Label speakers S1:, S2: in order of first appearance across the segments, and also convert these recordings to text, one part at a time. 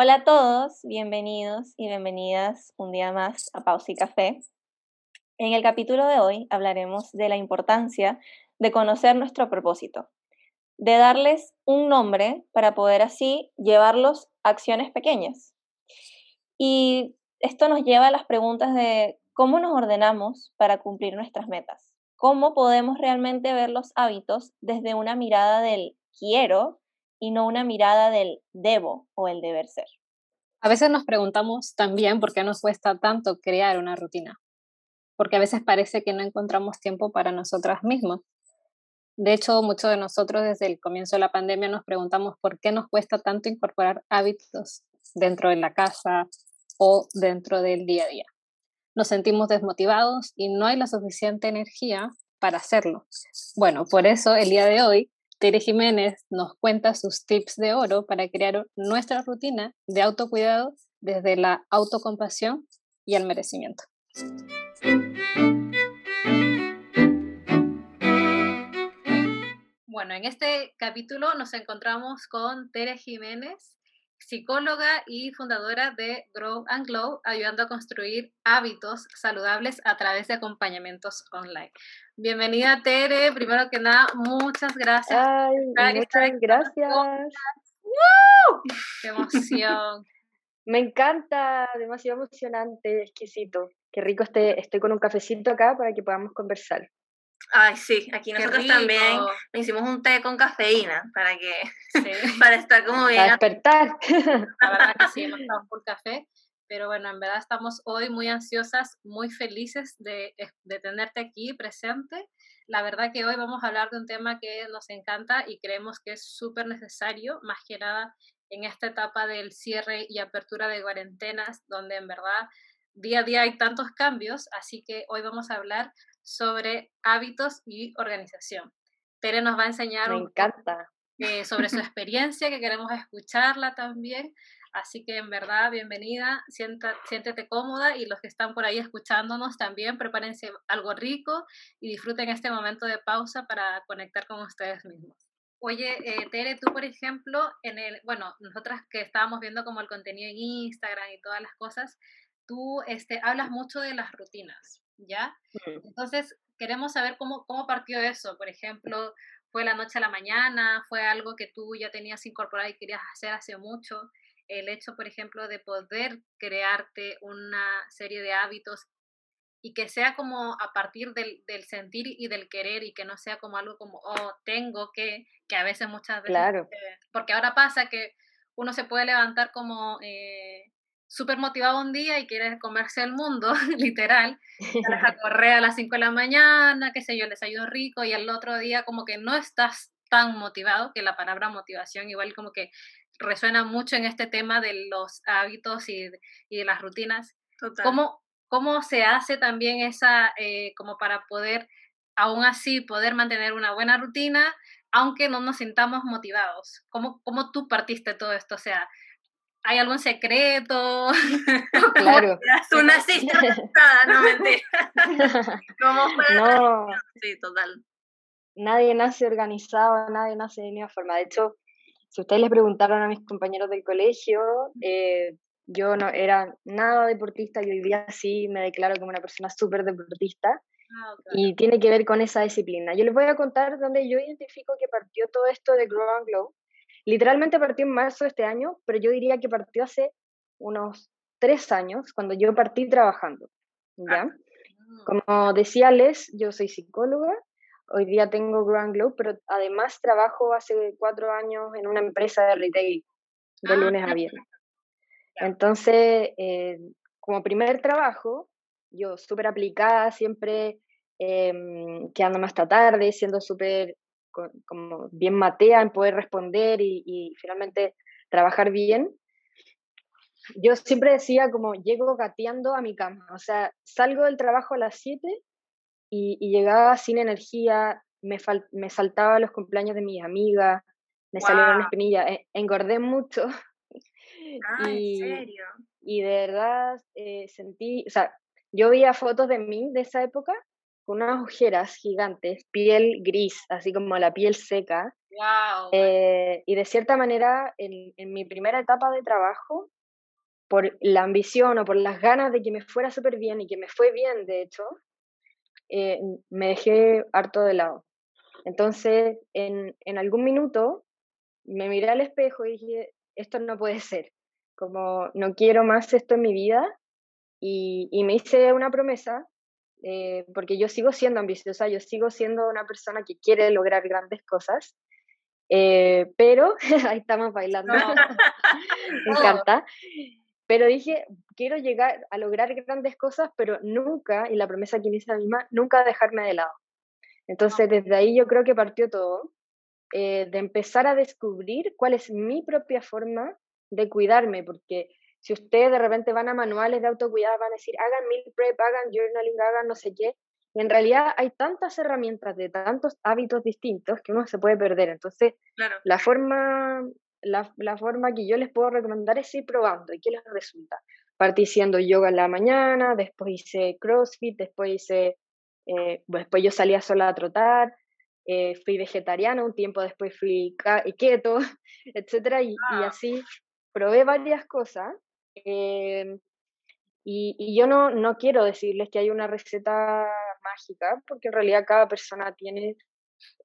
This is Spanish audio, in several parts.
S1: Hola a todos, bienvenidos y bienvenidas un día más a Pausa y Café. En el capítulo de hoy hablaremos de la importancia de conocer nuestro propósito, de darles un nombre para poder así llevarlos a acciones pequeñas. Y esto nos lleva a las preguntas de cómo nos ordenamos para cumplir nuestras metas, cómo podemos realmente ver los hábitos desde una mirada del quiero y no una mirada del debo o el deber ser.
S2: A veces nos preguntamos también por qué nos cuesta tanto crear una rutina, porque a veces parece que no encontramos tiempo para nosotras mismas. De hecho, muchos de nosotros desde el comienzo de la pandemia nos preguntamos por qué nos cuesta tanto incorporar hábitos dentro de la casa o dentro del día a día. Nos sentimos desmotivados y no hay la suficiente energía para hacerlo. Bueno, por eso el día de hoy Tere Jiménez nos cuenta sus tips de oro para crear nuestra rutina de autocuidado desde la autocompasión y el merecimiento. Bueno, en este capítulo nos encontramos con Tere Jiménez, psicóloga y fundadora de Grow and Glow, ayudando a construir hábitos saludables a través de acompañamientos online. Bienvenida, Tere. Primero que nada, muchas gracias.
S3: muchas gracias.
S2: ¡Woo! ¡Qué emoción!
S3: Me encanta, demasiado emocionante, exquisito. Qué rico este, estoy con un cafecito acá para que podamos conversar.
S1: Ay, sí, aquí nosotros también hicimos un té con cafeína para que para estar como bien.
S3: Para despertar.
S2: La verdad que sí, hemos estado por café, pero bueno, en verdad estamos hoy muy ansiosas, muy felices de, de tenerte aquí presente. La verdad que hoy vamos a hablar de un tema que nos encanta y creemos que es súper necesario, más que nada en esta etapa del cierre y apertura de cuarentenas, donde en verdad día a día hay tantos cambios, así que hoy vamos a hablar sobre hábitos y organización. Tere nos va a enseñar
S3: Me encanta.
S2: Eh, sobre su experiencia, que queremos escucharla también. Así que en verdad, bienvenida, siéntete cómoda y los que están por ahí escuchándonos también, prepárense algo rico y disfruten este momento de pausa para conectar con ustedes mismos. Oye, eh, Tere, tú por ejemplo, en el, bueno, nosotras que estábamos viendo como el contenido en Instagram y todas las cosas, tú este, hablas mucho de las rutinas, ¿ya? Entonces, queremos saber cómo, cómo partió eso. Por ejemplo, ¿fue la noche a la mañana? ¿Fue algo que tú ya tenías incorporado y querías hacer hace mucho? El hecho, por ejemplo, de poder crearte una serie de hábitos y que sea como a partir del, del, sentir y del querer y que no sea como algo como, oh, tengo que, que a veces muchas veces...
S3: Claro.
S2: porque ahora pasa que uno se puede levantar como eh, súper motivado un día y quieres comerse el mundo, literal, sales a correr a las 5 de la mañana, qué sé yo, el desayuno rico y el otro día como que no estás tan motivado, que la palabra motivación igual como que resuena mucho en este tema de los hábitos y, y de las rutinas. ¿Cómo, ¿Cómo se hace también esa, eh, como para poder, aún así, poder mantener una buena rutina, aunque no nos sintamos motivados? ¿Cómo, cómo tú partiste todo esto? O sea, ¿Hay algún secreto?
S3: Claro.
S1: Tú naciste no mentira. ¿Cómo fue?
S3: No.
S1: Sí, total.
S3: Nadie nace organizado, nadie nace de ninguna forma. De hecho, si ustedes les preguntaron a mis compañeros del colegio, eh, yo no era nada deportista y hoy día sí me declaro como una persona súper deportista. Ah, y tiene que ver con esa disciplina. Yo les voy a contar dónde yo identifico que partió todo esto de Grow and Glow. Literalmente partió en marzo de este año, pero yo diría que partió hace unos tres años, cuando yo partí trabajando. ¿ya? Ah, Como decía Les, yo soy psicóloga, hoy día tengo Grand Glow, pero además trabajo hace cuatro años en una empresa de retail, de ah, lunes a viernes. Entonces, eh, como primer trabajo, yo súper aplicada, siempre eh, quedándome hasta tarde, siendo súper como bien matea en poder responder y, finalmente trabajar bien, yo siempre decía como llego gateando a mi cama, o sea, salgo del trabajo a las 7 y, llegaba sin energía, me, me saltaba los cumpleaños de mis amigas, me salieron espinillas, e, engordé mucho.
S1: Ah, y, ¿en serio?
S3: Y de verdad eh, sentí, o sea, yo veía fotos de mí de esa época con unas ojeras gigantes, piel gris, así como la piel seca.
S2: Wow.
S3: Eh, y de cierta manera, en, en, mi primera etapa de trabajo, por la ambición o por las ganas de que me fuera súper bien y que me fue bien, de hecho, eh, me dejé harto de lado. Entonces, en, en algún minuto, me miré al espejo y dije, esto no puede ser, como no quiero más esto en mi vida. Y, y me hice una promesa, eh, porque yo sigo siendo ambiciosa, yo sigo siendo una persona que quiere lograr grandes cosas, eh, pero ahí estamos bailando, me encanta. Pero dije, quiero llegar a lograr grandes cosas, pero nunca, y la promesa que me hice a mí misma, nunca dejarme de lado. Entonces, desde ahí yo creo que partió todo, eh, de empezar a descubrir cuál es mi propia forma de cuidarme, porque si ustedes de repente van a manuales de autocuidado, van a decir, hagan meal prep, hagan journaling, hagan no sé qué, y en realidad hay tantas herramientas de tantos hábitos distintos que uno se puede perder. Entonces, la forma la, la, forma que yo les puedo recomendar es ir probando y qué les resulta. Partí haciendo yoga en la mañana, después hice CrossFit, después hice, eh, después yo salía sola a trotar, eh, fui vegetariana, un tiempo después fui keto, etcétera, y, y, ah. así probé varias cosas. Eh, y, y, yo no, no quiero decirles que hay una receta mágica, porque en realidad cada persona tiene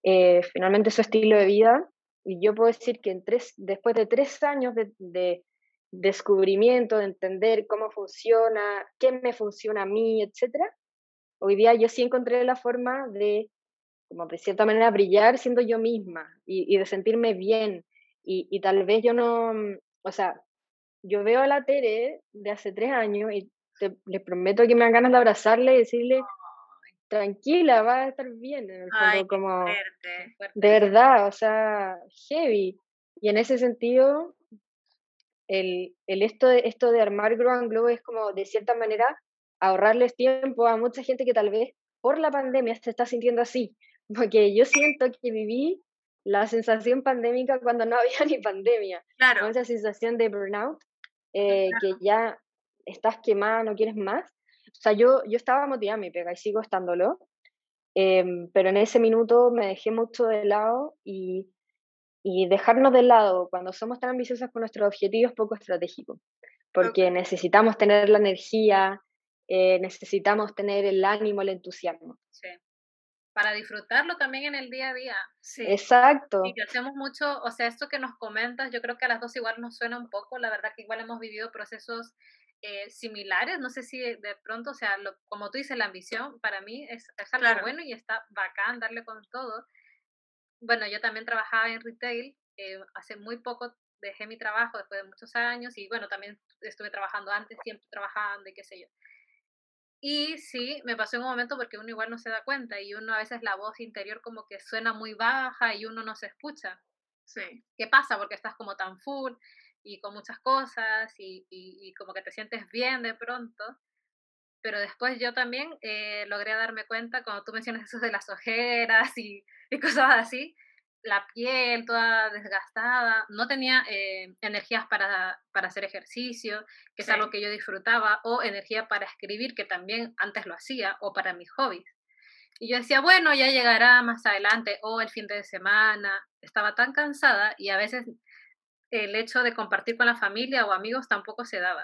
S3: eh, finalmente su estilo de vida y yo puedo decir que después de tres años de, descubrimiento, de entender cómo funciona, qué me funciona a mí, etc., hoy día yo sí encontré la forma de, como de cierta manera, brillar siendo yo misma y, de sentirme bien. Y, tal vez yo no, o sea, yo veo a la Tere de hace tres años y te, les prometo que me dan ganas de abrazarle y decirle, tranquila, va a estar bien, en el fondo, como de verdad, o sea, heavy. Y en ese sentido, el, el esto, de, esto de armar Grow and Glow es como, de cierta manera, ahorrarles tiempo a mucha gente que tal vez por la pandemia se está sintiendo así, porque yo siento que viví la sensación pandémica cuando no había ni pandemia,
S2: claro.
S3: esa sensación de burnout, eh, que ya estás quemada, no quieres más, o sea, yo, yo estaba motivada mi pega y sigo estándolo, em, pero en ese minuto me dejé mucho de lado y, y dejarnos de lado cuando somos tan ambiciosas con nuestros objetivos es poco estratégico, porque necesitamos tener la energía, eh, necesitamos tener el ánimo, el entusiasmo.
S2: Sí. Para disfrutarlo también en el día a día.
S3: Sí. Exacto.
S2: Y que hacemos mucho, o sea, esto que nos comentas, yo creo que a las dos igual nos suena un poco, la verdad que igual hemos vivido procesos eh, similares, no sé si de pronto, o sea, lo, como tú dices, la ambición para mí es, es algo bueno y está bacán darle con todo. Bueno, yo también trabajaba en retail, eh, hace muy poco dejé mi trabajo después de muchos años y bueno, también estuve trabajando antes, siempre trabajando y qué sé yo. Y sí, me pasó en un momento porque uno igual no se da cuenta y uno a veces la voz interior como que suena muy baja y uno no se escucha.
S3: Sí.
S2: ¿Qué pasa? Porque estás como tan full y con muchas cosas y, y, como que te sientes bien de pronto. Pero después yo también eh, logré darme cuenta, cuando tú mencionas eso de las ojeras y, y cosas así, la piel toda desgastada, no tenía eh, energías para, para, hacer ejercicio, que es algo que yo disfrutaba, o energía para escribir, que también antes lo hacía, o para mis hobbies. Y yo decía, bueno, ya llegará más adelante, o el fin de semana. Estaba tan cansada y a veces el hecho de compartir con la familia o amigos tampoco se daba.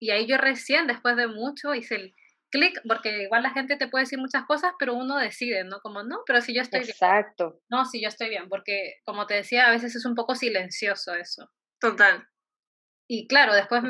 S2: Y ahí yo recién, después de mucho, hice el clic, porque igual la gente te puede decir muchas cosas, pero uno decide, ¿no? Como, no, pero si yo estoy
S3: bien. Exacto.
S2: No, si yo estoy bien, porque como te decía, a veces es un poco silencioso eso.
S4: Total.
S2: Y claro, después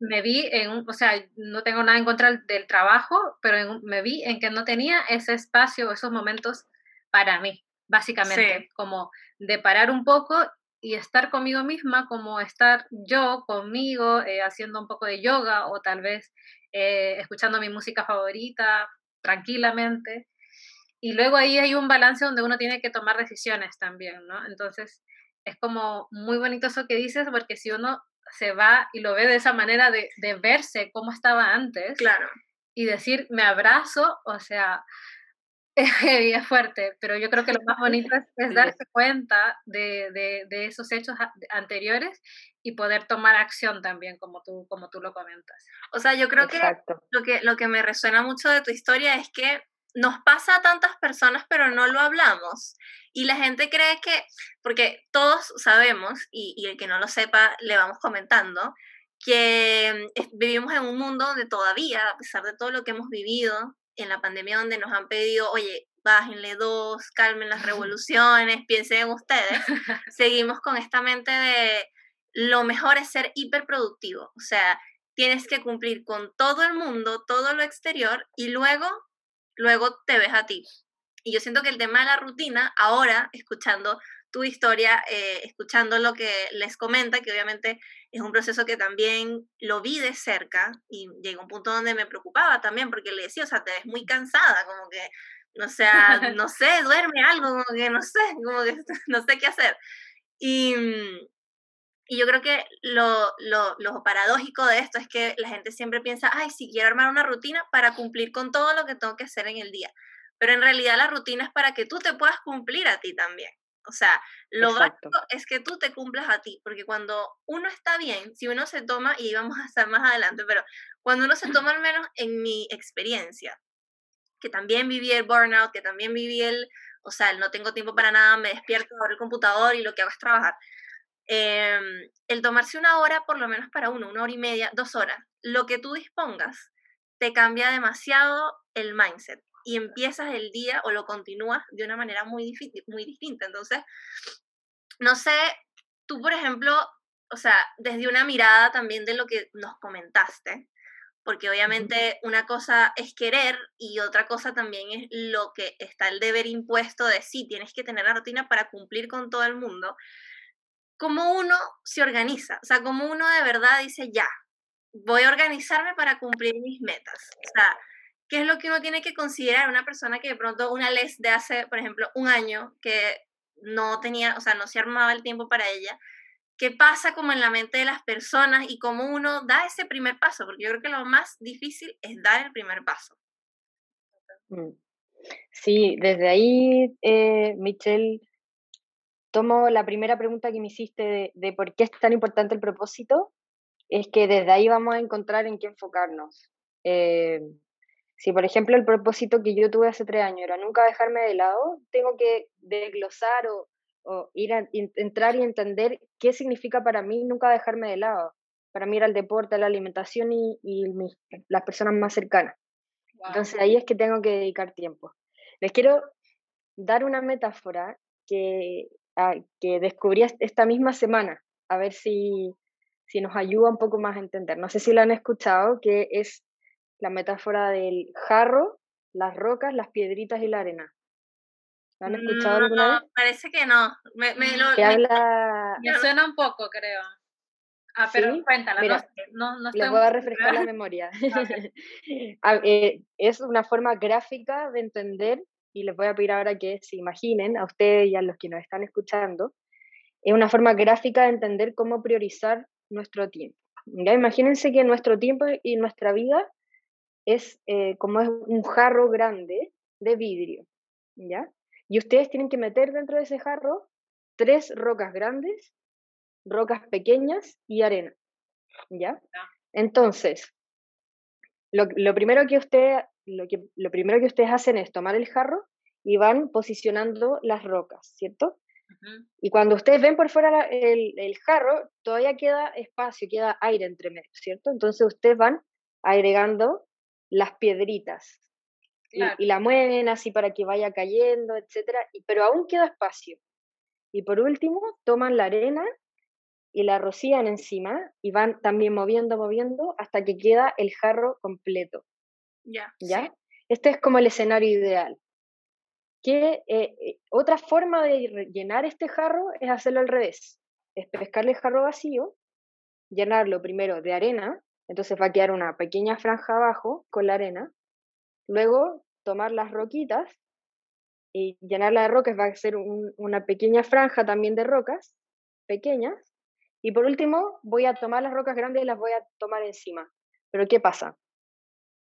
S2: me vi en, o sea, no tengo nada en contra del trabajo, pero me vi en que no tenía ese espacio, esos momentos para mí, básicamente, como de parar un poco y estar conmigo misma, como estar yo conmigo eh, haciendo un poco de yoga o tal vez eh, escuchando mi música favorita tranquilamente. Y luego ahí hay un balance donde uno tiene que tomar decisiones también, ¿no? Entonces es como muy bonito eso que dices, porque si uno se va y lo ve de esa manera de, de verse como estaba antes,
S4: claro.
S2: y decir, me abrazo, o sea, es fuerte, pero yo creo que lo más bonito es, darse cuenta de, de, esos hechos anteriores y poder tomar acción también, como tú, como tú lo comentas.
S4: O sea, yo creo que lo, que lo que me resuena mucho de tu historia es que nos pasa a tantas personas, pero no lo hablamos. Y la gente cree que, porque todos sabemos, y, y el que no lo sepa, le vamos comentando, que vivimos en un mundo donde todavía, a pesar de todo lo que hemos vivido en la pandemia, donde nos han pedido, oye, bájenle dos, calmen las revoluciones, piensen en ustedes, seguimos con esta mente de lo mejor es ser hiperproductivo, o sea, tienes que cumplir con todo el mundo, todo lo exterior y luego, luego te ves a ti. Y yo siento que el tema de la rutina, ahora, escuchando tu historia, eh, escuchando lo que les comenta, que obviamente es un proceso que también lo vi de cerca y llegó un punto donde me preocupaba también, porque le decía, o sea, te ves muy cansada, como que, o sea, no sé, duerme algo, como que no sé, como que no sé qué hacer. Y, y yo creo que lo, lo, lo, paradójico de esto es que la gente siempre piensa, ay, si quiero armar una rutina para cumplir con todo lo que tengo que hacer en el día. Pero en realidad la rutina es para que tú te puedas cumplir a ti también. O sea, lo básico es que tú te cumplas a ti, porque cuando uno está bien, si uno se toma, y vamos a estar más adelante, pero cuando uno se toma al menos en mi experiencia, que también viví el burnout, que también viví el, o sea, el no tengo tiempo para nada, me despierto, abro el computador y lo que hago es trabajar. Em, el tomarse una hora, por lo menos para uno, una hora y media, dos horas, lo que tú dispongas, te cambia demasiado el mindset y empiezas el día o lo continúas de una manera muy, muy distinta. Entonces, no sé, tú, por ejemplo, o sea, desde una mirada también de lo que nos comentaste, porque obviamente una cosa es querer y otra cosa también es lo que está el deber impuesto de sí, tienes que tener la rutina para cumplir con todo el mundo cómo uno se organiza, o sea, cómo uno de verdad dice, ya, voy a organizarme para cumplir mis metas. O sea, ¿qué es lo que uno tiene que considerar? Una persona que de pronto, una les de hace, por ejemplo, un año, que no tenía, o sea, no se armaba el tiempo para ella, ¿qué pasa como en la mente de las personas y cómo uno da ese primer paso? Porque yo creo que lo más difícil es dar el primer paso.
S3: Mm. Sí, desde ahí, eh, Michelle, tomo la primera pregunta que me hiciste de, por qué es tan importante el propósito, es que desde ahí vamos a encontrar en qué enfocarnos. Eh, si, por ejemplo, el propósito que yo tuve hace tres años era nunca dejarme de lado, tengo que desglosar o, ir a entrar y entender qué significa para mí nunca dejarme de lado. Para mí era el deporte, la alimentación y, las personas más cercanas. Entonces ahí es que tengo que dedicar tiempo. Les quiero dar una metáfora que que descubrí esta misma semana, a ver si, si nos ayuda un poco más a entender. No sé si la han escuchado, que es la metáfora del jarro, las rocas, las piedritas y la arena.
S4: ¿La han escuchado alguna vez? Parece que no. Me, me, lo,
S2: habla... me suena un poco, creo. Ah, pero cuéntala, no, no,
S3: Les voy a refrescar la memoria. Eh, es una forma gráfica de entender y les voy a pedir ahora que se imaginen a ustedes y a los que nos están escuchando, es una forma gráfica de entender cómo priorizar nuestro tiempo. ¿ya? Imagínense que nuestro tiempo y nuestra vida es eh, como es un jarro grande de vidrio, ¿ya? Y ustedes tienen que meter dentro de ese jarro tres rocas grandes, rocas pequeñas y arena, ¿ya? Entonces, lo, lo primero que usted lo, que, lo primero que ustedes hacen es tomar el jarro y van posicionando las rocas, ¿cierto? Y cuando ustedes ven por fuera el, el, jarro, todavía queda espacio, queda aire entre medio, ¿cierto? Entonces ustedes van agregando las piedritas y, la mueven así para que vaya cayendo, etcétera, pero aún queda espacio. Y por último, toman la arena y la rocían encima y van también moviendo, moviendo hasta que queda el jarro completo.
S4: Ya.
S3: ¿Ya? Este es como el escenario ideal. Que eh, eh, otra forma de llenar este jarro es hacerlo al revés. Es pescarle el jarro vacío, llenarlo primero de arena, entonces va a quedar una pequeña franja abajo con la arena. Luego tomar las roquitas y llenarla de rocas va a ser una pequeña franja también de rocas pequeñas. Y por último, voy a tomar las rocas grandes y las voy a tomar encima. Pero ¿qué pasa?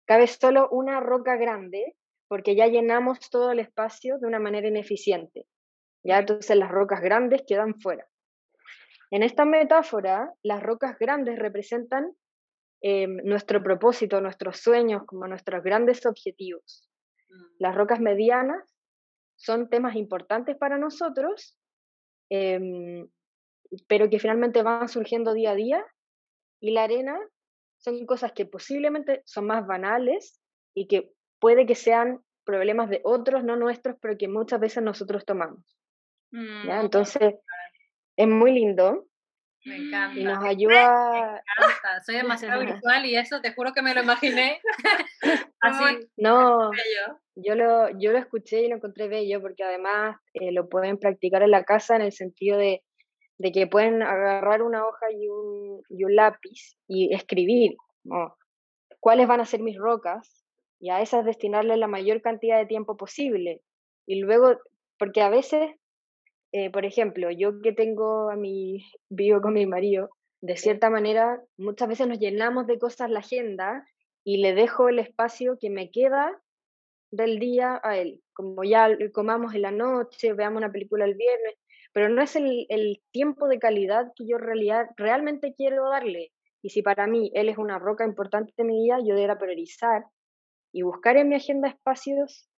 S3: Cabe solo una roca grande porque ya llenamos todo el espacio de una manera ineficiente. Ya entonces las rocas grandes quedan fuera. En esta metáfora, las rocas grandes representan em, nuestro propósito, nuestros sueños, como nuestros grandes objetivos. Mm. Las rocas medianas son temas importantes para nosotros, em, pero que finalmente van surgiendo día a día, y la arena son cosas que posiblemente son más banales y que puede que sean problemas de otros, no nuestros, pero que muchas veces nosotros tomamos. Mm, Entonces, es muy lindo.
S2: Me encanta.
S3: Y nos ayuda.
S2: Soy demasiado visual y eso te juro que me lo imaginé. Así.
S3: No, yo lo, yo lo escuché y lo encontré bello porque además eh, lo pueden practicar en la casa en el sentido de, de que pueden agarrar una hoja y un, lápiz y escribir cuáles van a ser mis rocas y a esas destinarle la mayor cantidad de tiempo posible. Y luego, porque a veces eh, por ejemplo, yo que tengo a mi, vivo con mi marido, de cierta manera, muchas veces nos llenamos de cosas la agenda y le dejo el espacio que me queda del día a él. Como ya comamos en la noche, veamos una película el viernes, pero no es el, el tiempo de calidad que yo realidad, realmente quiero darle. Y si para mí él es una roca importante de mi vida, yo debería priorizar y buscar en mi agenda espacios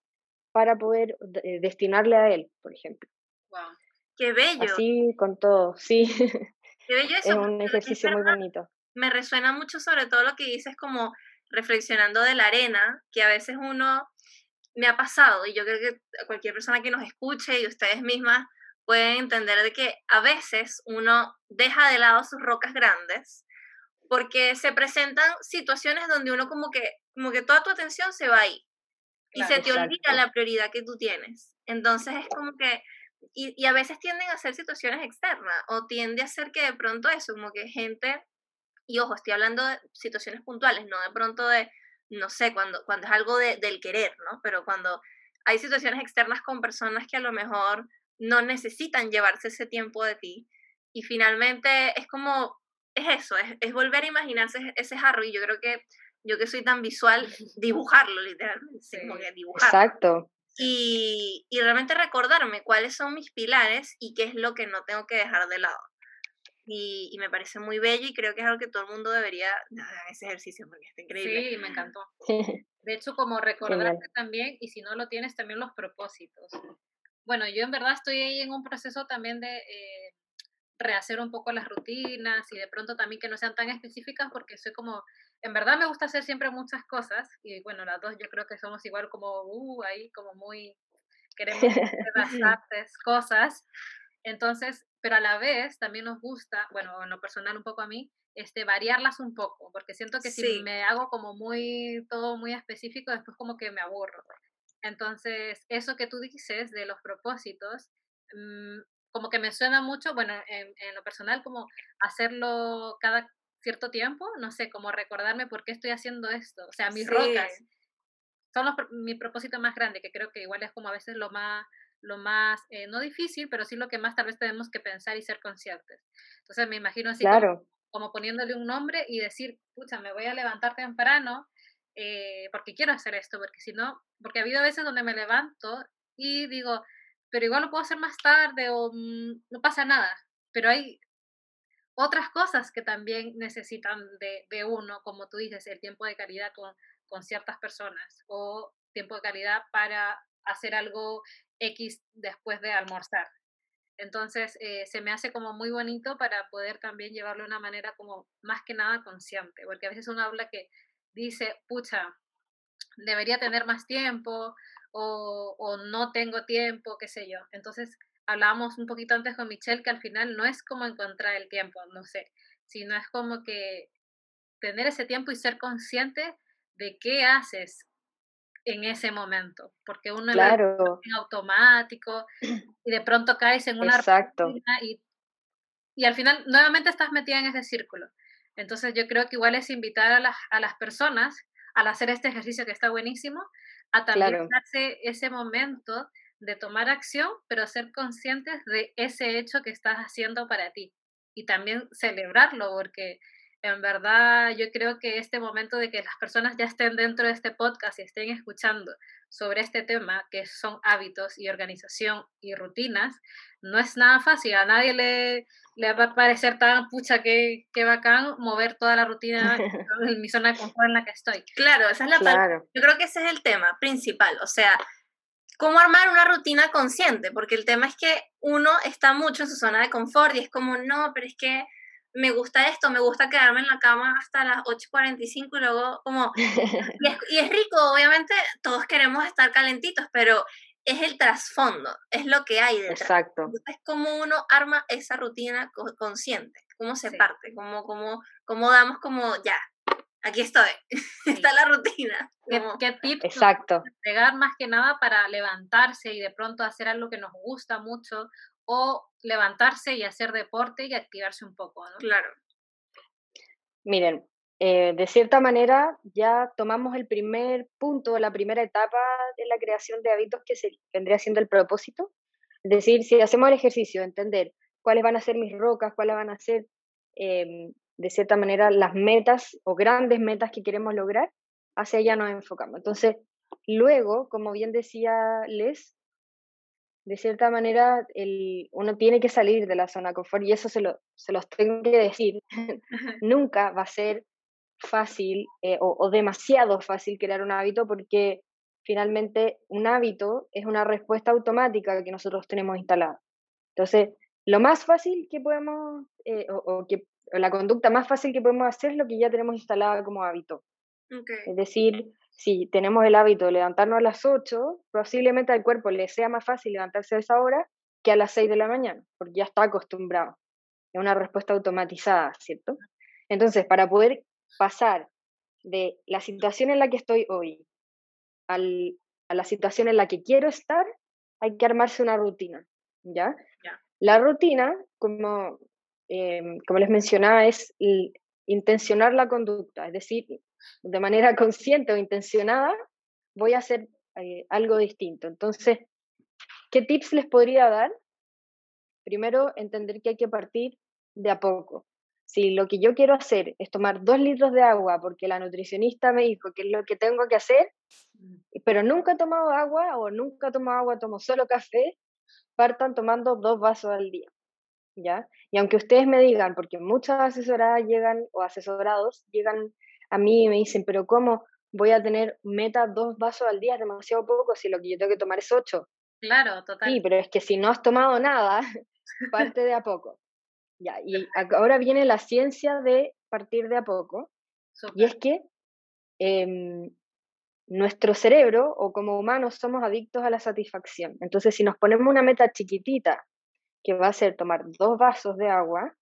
S3: para poder eh, destinarle a él, por ejemplo.
S4: Wow. Qué bello.
S3: Así con todo, sí.
S4: Qué bello eso.
S3: Es un ejercicio muy bonito.
S4: Me resuena mucho sobre todo lo que dices como reflexionando de la arena, que a veces uno me ha pasado y yo creo que cualquier persona que nos escuche y ustedes mismas pueden entender de que a veces uno deja de lado sus rocas grandes porque se presentan situaciones donde uno como que como que toda tu atención se va ahí y se te olvida la prioridad que tú tienes. Entonces es como que y, a veces tienden a ser situaciones externas o tiende a ser que de pronto eso, como que gente, y ojo, estoy hablando de situaciones puntuales, no de pronto de, no sé, cuando, cuando es algo de, del querer, ¿no? Pero cuando hay situaciones externas con personas que a lo mejor no necesitan llevarse ese tiempo de ti y finalmente es como, es eso, es, es volver a imaginarse ese jarro y yo creo que yo que soy tan visual, dibujarlo literalmente, como que dibujarlo.
S3: Exacto
S4: y, y, realmente recordarme cuáles son mis pilares y qué es lo que no tengo que dejar de lado. Y, y me parece muy bello y creo que es algo que todo el mundo debería hacer ese ejercicio porque está increíble.
S2: Sí, me encantó. De hecho, como recordarte también, y si no lo tienes, también los propósitos. Bueno, yo en verdad estoy ahí en un proceso también de eh, rehacer un poco las rutinas y de pronto también que no sean tan específicas porque soy como en verdad me gusta hacer siempre muchas cosas y bueno, las dos yo creo que somos igual como, uh, ahí como muy, queremos hacer bastantes cosas. Entonces, pero a la vez también nos gusta, bueno, en lo personal un poco a mí, este, variarlas un poco, porque siento que si me hago como muy, todo muy específico, después como que me aburro. Entonces, eso que tú dices de los propósitos, mm, como que me suena mucho, bueno, en, en, lo personal, como hacerlo cada cierto tiempo, no sé, como recordarme por qué estoy haciendo esto. O sea, mis rocas son mi propósito más grande, que creo que igual es como a veces lo más, lo más, eh, no difícil, pero sí lo que más tal vez tenemos que pensar y ser conscientes. Entonces me imagino así como, poniéndole un nombre y decir, pucha, me voy a levantar temprano eh, porque quiero hacer esto, porque si no, porque ha habido veces donde me levanto y digo, pero igual lo puedo hacer más tarde o mm, no pasa nada, pero hay otras cosas que también necesitan de, de, uno, como tú dices, el tiempo de calidad con, con ciertas personas o tiempo de calidad para hacer algo X después de almorzar. Entonces, eh, se me hace como muy bonito para poder también llevarlo de una manera como más que nada consciente, porque a veces uno habla que dice, pucha, debería tener más tiempo o, o no tengo tiempo, qué sé yo. Entonces, hablábamos un poquito antes con Michelle que al final no es como encontrar el tiempo, no sé, sino es como que tener ese tiempo y ser consciente de qué haces en ese momento, porque uno
S3: claro.
S2: es en automático y de pronto caes en una
S3: Exacto.
S2: y, y al final nuevamente estás metida en ese círculo. Entonces yo creo que igual es invitar a las, a las personas al hacer este ejercicio que está buenísimo, a también darse ese momento de tomar acción, pero ser conscientes de ese hecho que estás haciendo para ti y también celebrarlo, porque en verdad yo creo que este momento de que las personas ya estén dentro de este podcast y estén escuchando sobre este tema, que son hábitos y organización y rutinas, no es nada fácil. A nadie le, le va a parecer tan pucha que, que bacán mover toda la rutina en mi zona de confort en la que estoy.
S4: Claro, esa es la parte. Yo creo que ese es el tema principal. O sea, cómo armar una rutina consciente, porque el tema es que uno está mucho en su zona de confort y es como, no, pero es que me gusta esto, me gusta quedarme en la cama hasta las 8.45 y luego como... Y es, rico, obviamente todos queremos estar calentitos, pero es el trasfondo, es lo que hay detrás. Exacto. Es como uno arma esa rutina consciente, cómo se parte, cómo, cómo, cómo damos como, ya, aquí estoy, está la rutina.
S2: ¿Qué, qué tips Exacto. pegar más que nada para levantarse y de pronto hacer algo que nos gusta mucho o levantarse y hacer deporte y activarse un poco, ¿no?
S4: Claro.
S3: Miren, eh, de cierta manera ya tomamos el primer punto, la primera etapa de la creación de hábitos que se vendría siendo el propósito. Es decir, si hacemos el ejercicio, entender cuáles van a ser mis rocas, cuáles van a ser, em, de cierta manera, las metas o grandes metas que queremos lograr, hacia allá nos enfocamos. Entonces, luego, como bien decía Les, de cierta manera, el, uno tiene que salir de la zona de confort y eso se, lo, se los tengo que decir. Nunca va a ser fácil eh, o, demasiado fácil crear un hábito porque finalmente un hábito es una respuesta automática que nosotros tenemos instalada. Entonces, lo más fácil que podemos, eh, o, que, la conducta más fácil que podemos hacer es lo que ya tenemos instalada como hábito. Es decir, si tenemos el hábito de levantarnos a las 8, posiblemente al cuerpo le sea más fácil levantarse a esa hora que a las 6 de la mañana, porque ya está acostumbrado. Es una respuesta automatizada, ¿cierto? Entonces, para poder pasar de la situación en la que estoy hoy al, a la situación en la que quiero estar, hay que armarse una rutina, ¿ya? La rutina, como, em, como les mencionaba, es intencionar la conducta, es decir, de manera consciente o intencionada, voy a hacer eh, algo distinto. Entonces, ¿qué tips les podría dar? Primero, entender que hay que partir de a poco. Si lo que yo quiero hacer es tomar dos litros de agua porque la nutricionista me dijo que es lo que tengo que hacer, mm. pero nunca he tomado agua o nunca he tomado agua, tomo solo café, partan tomando dos vasos al día. ¿Ya? Y aunque ustedes me digan, porque muchas asesoradas llegan o asesorados llegan a mí me dicen, pero ¿cómo voy a tener meta dos vasos al día? Es demasiado poco si lo que yo tengo que tomar es ocho.
S2: Claro, total.
S3: Sí, pero es que si no has tomado nada, parte de a poco. Ya, y ahora viene la ciencia de partir de a poco. Y es que em, nuestro cerebro o como humanos somos adictos a la satisfacción. Entonces, si nos ponemos una meta chiquitita, que va a ser tomar dos vasos de agua,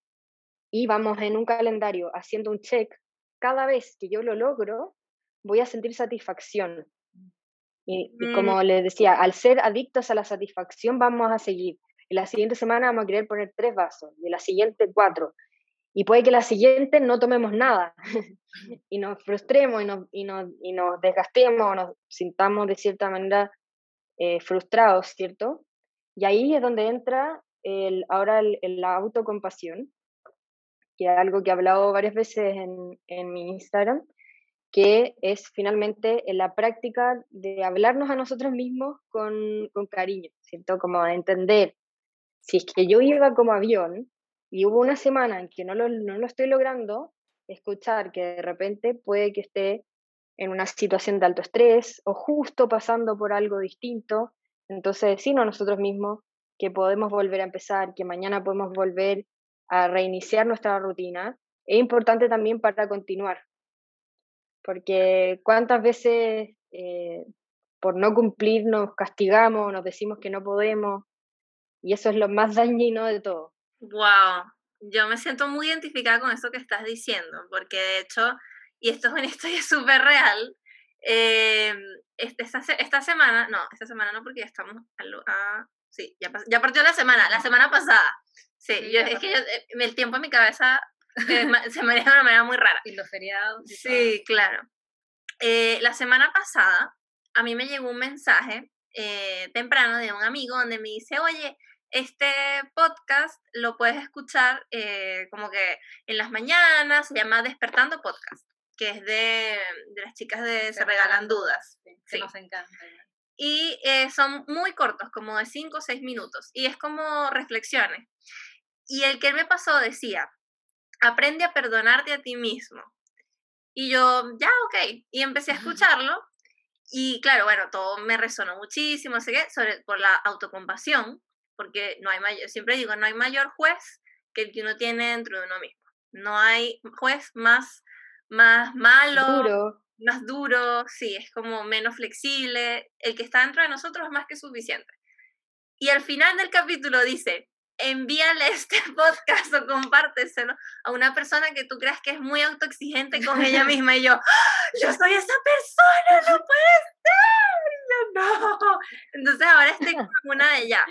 S3: y vamos en un calendario haciendo un check cada vez que yo lo logro, voy a sentir satisfacción. Y, mm. como les decía, al ser adictos a la satisfacción, vamos a seguir. En la siguiente semana vamos a querer poner tres vasos, y en la siguiente cuatro. Y puede que la siguiente no tomemos nada y nos frustremos y nos, y nos, y nos desgastemos o nos sintamos de cierta manera eh, frustrados, ¿cierto? Y ahí es donde entra el, ahora el, la autocompasión, algo que he hablado varias veces en, en mi Instagram, que es finalmente en la práctica de hablarnos a nosotros mismos con, con cariño, ¿cierto? Como de entender, si es que yo iba como avión y hubo una semana en que no lo, no lo estoy logrando, escuchar que de repente puede que esté en una situación de alto estrés o justo pasando por algo distinto, entonces decirnos a nosotros mismos que podemos volver a empezar, que mañana podemos volver a reiniciar nuestra rutina, es importante también para continuar. Porque cuántas veces eh, por no cumplir nos castigamos, nos decimos que no podemos, y eso es lo más dañino de todo.
S4: Wow, yo me siento muy identificada con esto que estás diciendo, porque de hecho, y esto es una historia súper real, eh, esta, esta, semana, no, esta semana no, porque ya estamos a, sí, ya, ya partió la semana, la semana pasada, Sí, es que eh, el tiempo en mi cabeza eh, se maneja de una manera muy rara.
S2: Y los feriados.
S4: sí, claro. Eh, la semana pasada a mí me llegó un mensaje temprano de un amigo donde me dice, oye, este podcast lo puedes escuchar eh, como que en las mañanas, se llama Despertando Podcast, que es de, las chicas de Se, Regalan Dudas.
S2: Sí, nos encanta.
S4: Y eh, son muy cortos, como de 5 o 6 minutos, y es como reflexiones. Y el que me pasó decía, aprende a perdonarte a ti mismo. Y yo, ya, ok. Y empecé a escucharlo. Y claro, bueno, todo me resonó muchísimo, sé qué, sobre, por la autocompasión porque no hay mayor, siempre digo, no hay mayor juez que el que uno tiene dentro de uno mismo. No hay juez más, más malo, más duro, sí, es como menos flexible. El que está dentro de nosotros es más que suficiente. Y al final del capítulo dice, envíale este podcast o compárteselo a una persona que tú creas que es muy autoexigente con ella misma. Y yo, ¡Ah! yo soy esa persona, no puede ser. no. Entonces ahora estoy como una de ellas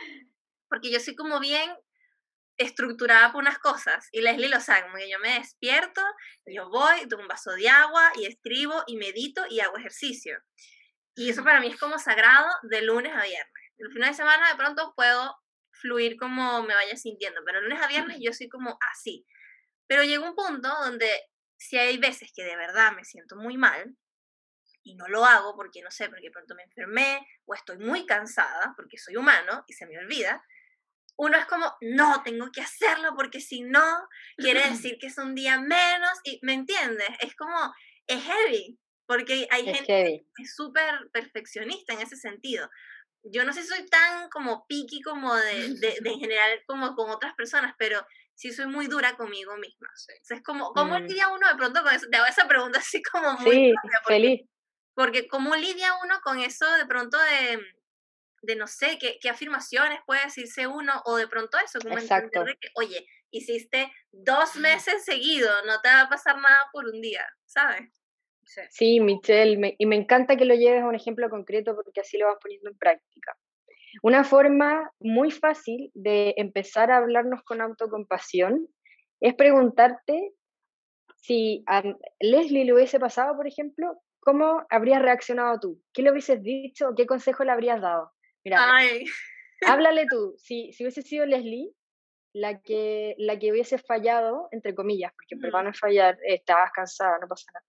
S4: porque yo soy como bien estructurada por unas cosas y Leslie lo sabe, como que yo me despierto, yo voy, tomo un vaso de agua y escribo y medito y hago ejercicio. Y eso para mí es como sagrado de lunes a viernes. El final de semana de pronto puedo fluir como me vaya sintiendo, pero lunes a viernes yo soy como así. Pero llega un punto donde si hay veces que de verdad me siento muy mal y no lo hago porque no sé, porque pronto me enfermé o estoy muy cansada porque soy humano y se me olvida, uno es como, no, tengo que hacerlo porque si no, quiere decir que es un día menos, y ¿me entiendes? Es como, es heavy, porque hay gente que es súper perfeccionista en ese sentido. Yo no sé si soy tan como picky como de, de, en general como con otras personas, pero sí soy muy dura conmigo misma. es como, ¿cómo mm. lidia uno de pronto con eso? Te hago esa pregunta así como muy...
S3: Sí, feliz.
S4: Porque ¿cómo lidia uno con eso de pronto de de no sé qué, qué, afirmaciones puede decirse uno, o de pronto eso, como de que, oye, hiciste dos meses seguidos, no te va a pasar nada por un día, ¿sabes?
S3: Sí, Michelle, y me encanta que lo lleves a un ejemplo concreto porque así lo vas poniendo en práctica. Una forma muy fácil de empezar a hablarnos con autocompasión es preguntarte si a Leslie le hubiese pasado, por ejemplo, ¿cómo habrías reaccionado tú? ¿Qué le hubieses dicho qué consejo le habrías dado? Mira, háblale tú. Si, si hubiese sido Leslie, la que, la que hubiese fallado, entre comillas, porque en verdad no es fallar, estabas cansada, no pasa nada.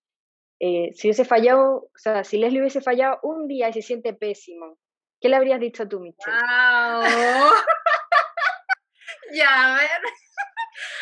S3: Eh, si hubiese fallado, o sea, si Leslie hubiese fallado un día y se siente pésimo, ¿qué le habrías dicho tú, Michelle?
S4: Wow. ya, a ver.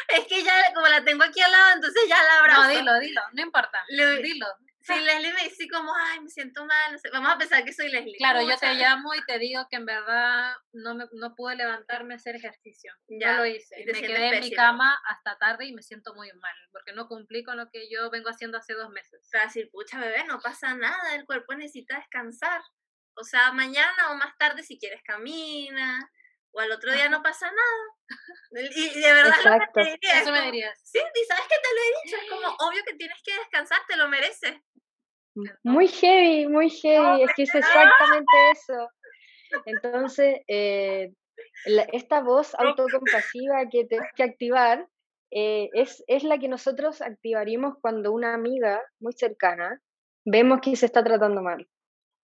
S4: Es que ya, como la tengo aquí al lado, entonces ya la abrazo.
S2: No, dilo, dilo, no importa. dilo.
S4: Si Leslie me dice como, ay, me siento mal, vamos a pensar que soy Leslie.
S2: Claro, yo te llamo y te digo que en verdad no, me, no pude levantarme a hacer ejercicio. Ya lo hice. Me quedé en mi cama hasta tarde y me siento muy mal, porque no cumplí con lo que yo vengo haciendo hace dos meses.
S4: O sea, decir, pucha, bebé, no pasa nada, el cuerpo necesita descansar. O sea, mañana o más tarde si quieres camina, o al otro día no pasa nada. Y, de verdad
S2: Exacto. Eso me dirías.
S4: Sí, y sabes que te lo he dicho, es como obvio que tienes que descansar, te lo mereces.
S3: Muy heavy, muy heavy, es que es exactamente eso. Entonces, eh, esta voz autocompasiva que tenemos que activar eh, es, es la que nosotros activaríamos cuando una amiga muy cercana vemos que se está tratando mal.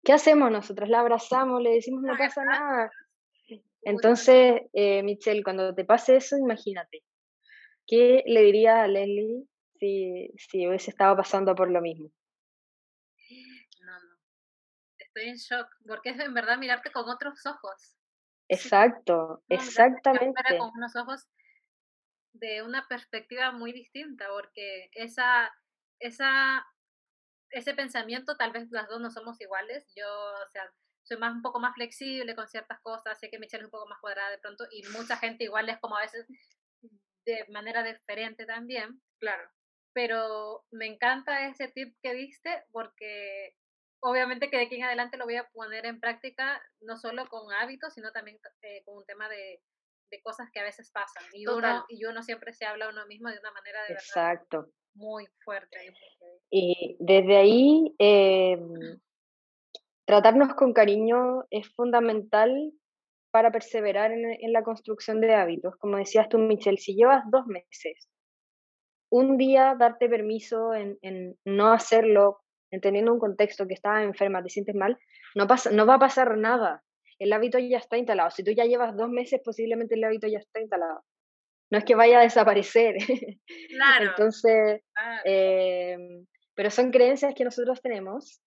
S3: ¿Qué hacemos nosotros? La abrazamos, le decimos no pasa nada. Entonces, eh, Michelle, cuando te pase eso, imagínate, ¿qué le diría a Leslie si, si hubiese estado pasando por lo mismo?
S2: estoy en shock, porque es en verdad mirarte con otros ojos.
S3: Exacto, exactamente.
S2: Con unos ojos de una perspectiva muy distinta, porque esa, esa, ese pensamiento, tal vez las dos no somos iguales, yo, o sea, soy más un poco más flexible con ciertas cosas, sé que Michelle es un poco más cuadrada de pronto, y mucha gente igual es como a veces de manera diferente también.
S4: Claro.
S2: Pero me encanta ese tip que diste porque obviamente que de aquí en adelante lo voy a poner en práctica, no solo con hábitos, sino también eh, con un tema de, de, cosas que a veces pasan. Y uno, y uno siempre se habla a uno mismo de una manera de
S3: Exacto.
S2: muy fuerte.
S3: Y desde ahí, em, tratarnos con cariño es fundamental para perseverar en, en, la construcción de hábitos. Como decías tú, Michelle, si llevas dos meses, un día darte permiso en, en no hacerlo entendiendo un contexto que estás enferma, te sientes mal, no, pasa, no va a pasar nada. el hábito ya está instalado. Si tú ya llevas dos meses, posiblemente el hábito ya está instalado. No es que vaya a desaparecer.
S4: Claro.
S3: Entonces, em, pero son creencias que nosotros tenemos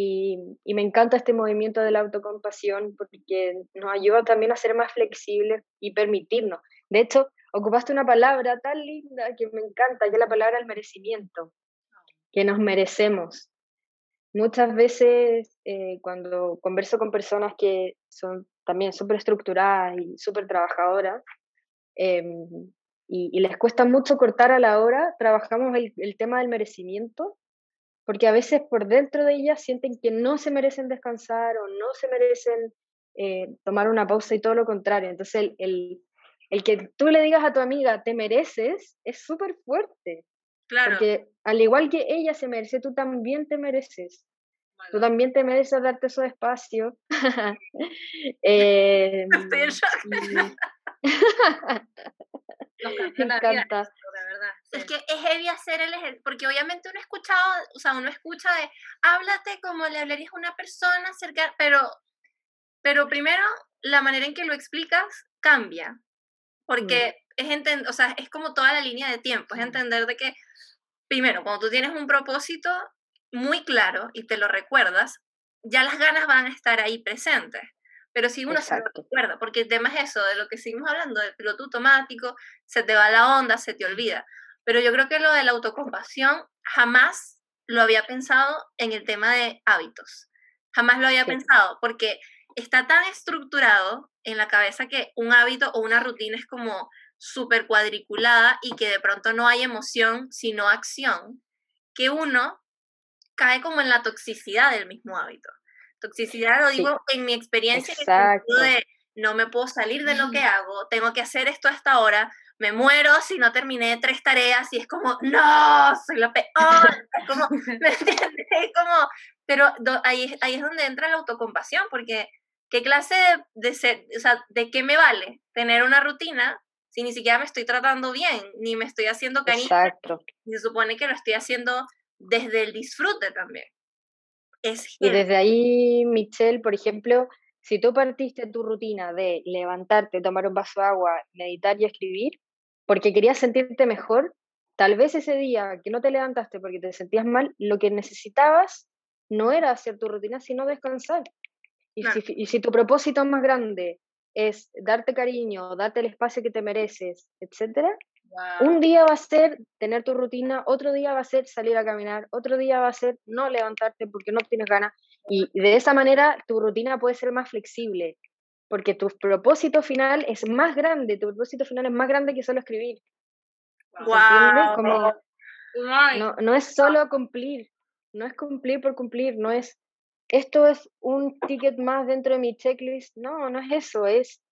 S3: y, me encanta este movimiento de la autocompasión porque nos ayuda también a ser más flexibles y permitirnos. De hecho, ocupaste una palabra tan linda que me encanta, que la palabra el merecimiento, que nos merecemos. Muchas veces eh, cuando converso con personas que son también súper estructuradas y súper trabajadoras, em, y, les cuesta mucho cortar a la hora, trabajamos el, tema del merecimiento, porque a veces por dentro de ellas sienten que no se merecen descansar o no se merecen eh, tomar una pausa y todo lo contrario. Entonces el, el, el que tú le digas a tu amiga, te mereces, es súper fuerte.
S4: Claro.
S3: Porque al igual que ella se merece, tú también te mereces. Tú también te mereces darte eso espacio.
S4: eh, Estoy en shock.
S3: Me encanta.
S4: Es que es heavy hacer el ejercicio, porque obviamente uno ha escuchado, o sea, uno escucha de, háblate como le hablarías a una persona cercana, pero, pero primero la manera en que lo explicas cambia, porque es entender, o sea, es como toda la línea de tiempo, es entender de que, primero, cuando tú tienes un propósito muy claro y te lo recuerdas, ya las ganas van a estar ahí presentes. Pero si uno se lo recuerda, porque el tema es eso, de lo que seguimos hablando, del piloto automático, se te va la onda, se te olvida. Pero yo creo que lo de la autocompasión jamás lo había pensado en el tema de hábitos. Jamás lo había pensado, porque está tan estructurado en la cabeza que un hábito o una rutina es como súper cuadriculada y que de pronto no hay emoción sino acción, que uno cae como en la toxicidad del mismo hábito. Toxicidad lo digo en mi experiencia, de no me puedo salir de lo que hago, tengo que hacer esto a esta hora, me muero si no terminé tres tareas y es como, no, soy la peor, como, ¿me entiendes? como, pero ahí, ahí es donde entra la autocompasión, porque ¿qué clase de, ser, o sea, de qué me vale tener una rutina si ni siquiera me estoy tratando bien, ni me estoy haciendo cariño?
S3: Exacto.
S4: Se supone que lo estoy haciendo desde el disfrute también. Es
S3: y desde ahí, Michelle, por ejemplo, si tú partiste tu rutina de levantarte, tomar un vaso de agua, meditar y escribir, porque querías sentirte mejor, tal vez ese día que no te levantaste porque te sentías mal, lo que necesitabas no era hacer tu rutina, sino descansar. Y, si, y si tu propósito más grande es darte cariño, darte el espacio que te mereces, etcétera, un día va a ser tener tu rutina, otro día va a ser salir a caminar, otro día va a ser no levantarte porque no tienes ganas. Y de esa manera tu rutina puede ser más flexible, porque tu propósito final es más grande, tu propósito final es más grande que solo escribir.
S4: Wow.
S3: no, no es solo cumplir, no es cumplir por cumplir, no es esto es un ticket más dentro de mi checklist. No, no es eso, es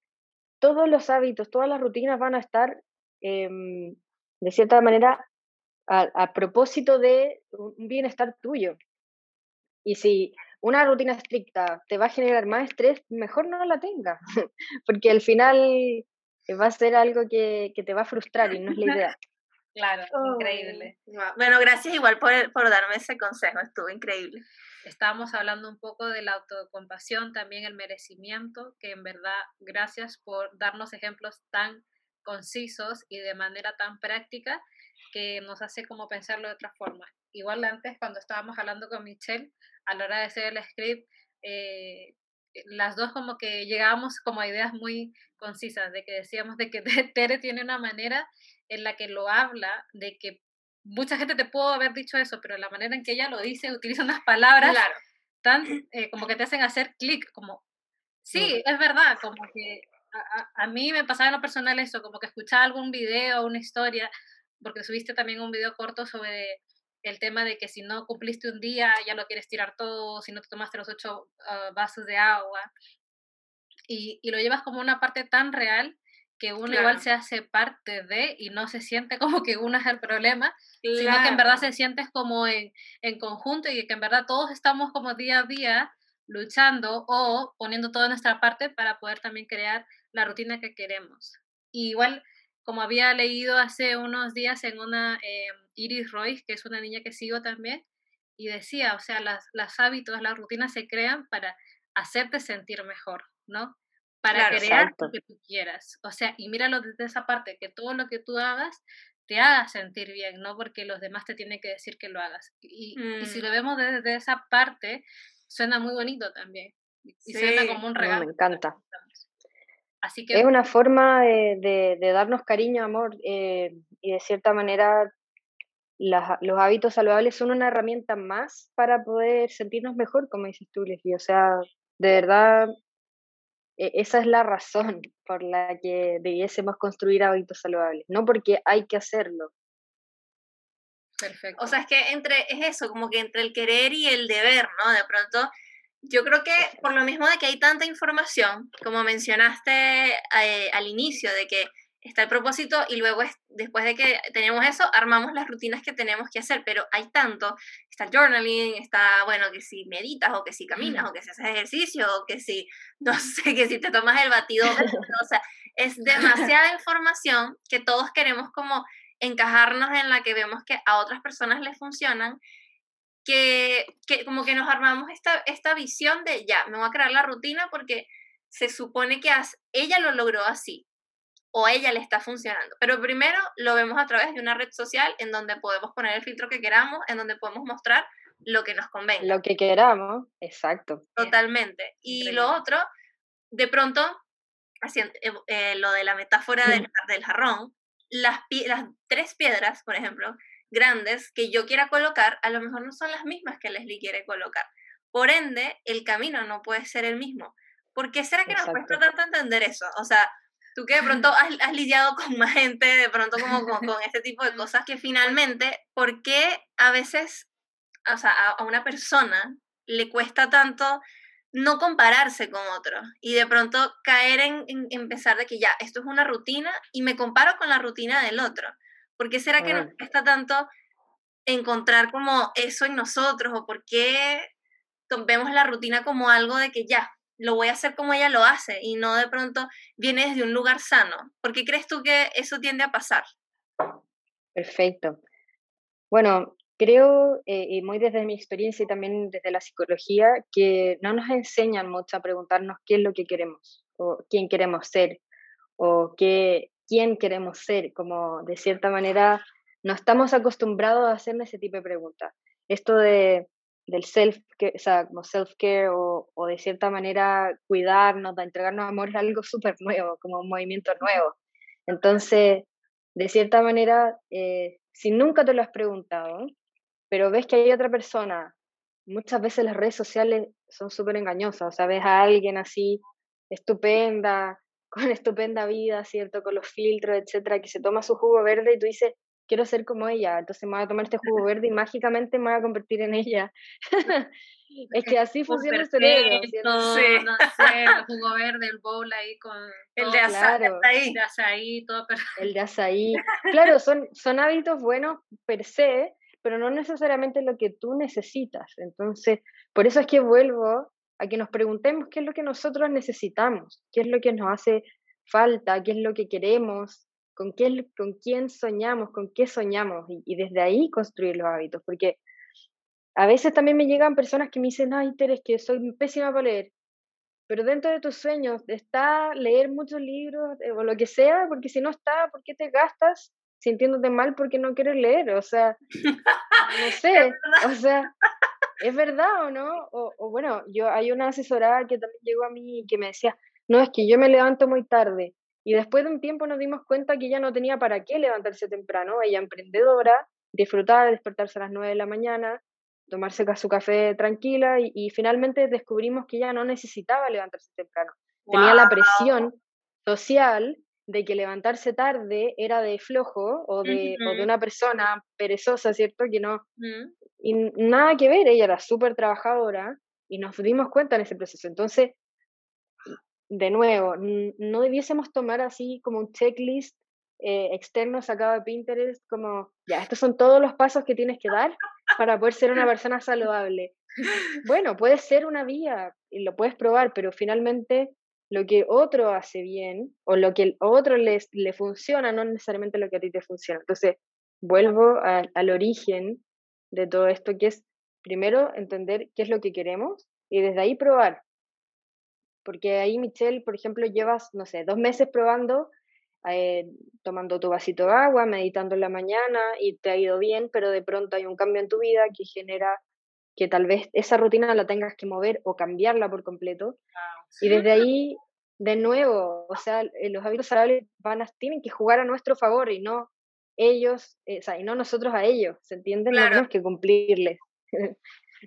S3: todos los hábitos, todas las rutinas van a estar Em, de cierta manera, a, propósito de un bienestar tuyo. Y si una rutina estricta te va a generar más estrés, mejor no la tengas, porque al final va a ser algo que, te va a frustrar y no es la idea.
S2: Claro, increíble.
S4: Bueno, gracias igual por, por darme ese consejo, estuvo increíble.
S2: Estábamos hablando un poco de la autocompasión, también el merecimiento, que en verdad, gracias por darnos ejemplos tan concisos y de manera tan práctica que nos hace como pensarlo de otra forma. Igual antes, cuando estábamos hablando con Michelle, a la hora de hacer el script, eh, las dos como que llegábamos como a ideas muy concisas, de que decíamos de que Tere tiene una manera en la que lo habla, de que mucha gente te pudo haber dicho eso, pero la manera en que ella lo dice, utiliza unas palabras tan eh, como que te hacen hacer clic, como, sí, es verdad, como que a, mí me pasaba en lo personal eso, como que escuchaba algún video, una historia, porque subiste también un video corto sobre el tema de que si no cumpliste un día ya lo quieres tirar todo, si no te tomaste los ocho ah, vasos de agua, y, y, lo llevas como una parte tan real que uno igual se hace parte de y no se siente como que uno es el problema, sino que en verdad se sientes como en, en conjunto y que en verdad todos estamos como día a día luchando o poniendo toda nuestra parte para poder también crear la rutina que queremos. igual, como había leído hace unos días en una eh, Iris Royce, que es una niña que sigo también, y decía, o sea, las, las hábitos, las rutinas se crean para hacerte sentir mejor, ¿no? Para crear lo que tú quieras. O sea, y míralo desde esa parte, que todo lo que tú hagas te haga sentir bien, no porque los demás te tienen que decir que lo hagas. Y, si lo mm. vemos desde esa parte, suena muy bonito también. Y suena como un regalo.
S3: me encanta. Así que... Es una forma de, de, darnos cariño, amor, eh, y de cierta manera los hábitos saludables son una herramienta más para poder sentirnos mejor, como dices tú, Leslie. O sea, de verdad, esa es la razón por la que debiésemos construir hábitos saludables, no porque hay que hacerlo.
S4: Perfecto. O sea, es que entre, es eso, como que entre el querer y el deber, ¿no? De pronto, yo creo que por lo mismo de que hay tanta información, como mencionaste eh, al inicio, de que está el propósito y luego después de que tenemos eso, armamos las rutinas que tenemos que hacer, pero hay tanto, está el journaling, está, bueno, que si meditas o que si caminas o que si haces ejercicio o que si, no sé, que si te tomas el batido, o sea, es demasiada información que todos queremos como encajarnos en la que vemos que a otras personas les funcionan, que, que como que nos armamos esta, esta visión de ya, me voy a crear la rutina porque se supone que ella lo logró así, o a ella le está funcionando. Pero primero lo vemos a través de una red social en donde podemos poner el filtro que queramos, en donde podemos mostrar lo que nos convenga.
S3: Lo que queramos, exacto.
S4: Totalmente. Y lo otro, de pronto, haciendo, eh, eh, lo de la metáfora del, del jarrón, las, las tres piedras, por ejemplo, grandes que yo quiera colocar, a lo mejor no son las mismas que Leslie quiere colocar. Por ende, el camino no puede ser el mismo. ¿Por qué será que nos cuesta tanto entender eso? O sea, tú que de pronto has, lidiado con más gente, de pronto como, con este tipo de cosas, que finalmente, ¿por qué a veces, o sea, a, una persona le cuesta tanto no compararse con otro y de pronto caer en, en, empezar de que ya, esto es una rutina y me comparo con la rutina del otro? ¿Por qué será que nos cuesta tanto encontrar como eso en nosotros o por qué vemos la rutina como algo de que ya, lo voy a hacer como ella lo hace y no de pronto viene desde un lugar sano. ¿Por qué crees tú que eso tiende a pasar?
S3: Perfecto. Bueno, creo, eh, y muy desde mi experiencia y también desde la psicología, que no nos enseñan mucho a preguntarnos qué es lo que queremos, o quién queremos ser, o qué, quién queremos ser, como de cierta manera no estamos acostumbrados a hacerme ese tipo de preguntas. Esto de del self, o sea, como self-care o, o, de cierta manera cuidarnos, de entregarnos amor es algo súper nuevo, como un movimiento nuevo. Entonces, de cierta manera, eh, si nunca te lo has preguntado, pero ves que hay otra persona, muchas veces las redes sociales son súper engañosas, o sea, ves a alguien así, estupenda, con estupenda vida, ¿cierto? Con los filtros, etcétera, que se toma su jugo verde y tú dices, quiero ser como ella, entonces me voy a tomar este jugo verde y mágicamente me voy a convertir en ella. es que así funciona el cerebro.
S2: Sí. No sé, el jugo verde, el bowl ahí con...
S4: El de azaí,
S2: el de azaí, todo
S3: El de azaí. Claro, son, son hábitos buenos per se, pero no necesariamente lo que tú necesitas. Entonces, por eso es que vuelvo a que nos preguntemos qué es lo que nosotros necesitamos, qué es lo que nos hace falta, qué es lo que queremos, con, qué, con quién soñamos, con qué soñamos y, desde ahí construir los hábitos, porque a veces también me llegan personas que me dicen, ay, Teres, que soy pésima para leer, pero dentro de tus sueños está leer muchos libros eh, o lo que sea, porque si no está, ¿por qué te gastas sintiéndote mal porque no quieres leer? O sea, no sé, o sea, ¿es verdad o no? O, o, bueno, yo hay una asesorada que también llegó a mí y que me decía, no, es que yo me levanto muy tarde y después de un tiempo nos dimos cuenta que ella no tenía para qué levantarse temprano. Ella emprendedora, disfrutar, despertarse a las 9 de la mañana, tomarse su café tranquila y, finalmente descubrimos que ella no necesitaba levantarse temprano. Tenía la presión social de que levantarse tarde era de flojo o de, de una persona perezosa, ¿cierto? Que no... Y nada que ver, ella era súper trabajadora y nos dimos cuenta en ese proceso. Entonces, de nuevo, no debiésemos tomar así como un checklist eh, externo sacado de Pinterest, como, ya, estos son todos los pasos que tienes que dar para poder ser una persona saludable. Bueno, puede ser una vía y lo puedes probar, pero finalmente lo que otro hace bien o lo que a otro le, le funciona, no necesariamente lo que a ti te funciona. Entonces, vuelvo al origen de todo esto, que es primero entender qué es lo que queremos y desde ahí probar porque ahí Michelle, por ejemplo, llevas, no sé, dos meses probando, eh, tomando tu vasito de agua, meditando en la mañana y te ha ido bien, pero de pronto hay un cambio en tu vida que genera que tal vez esa rutina la tengas que mover o cambiarla por completo. Y desde ahí, de nuevo, o sea, eh, los hábitos saludables van a, tienen que jugar a nuestro favor y no ellos, eh, o sea, y no nosotros a ellos, ¿se entienden? No tenemos que cumplirles.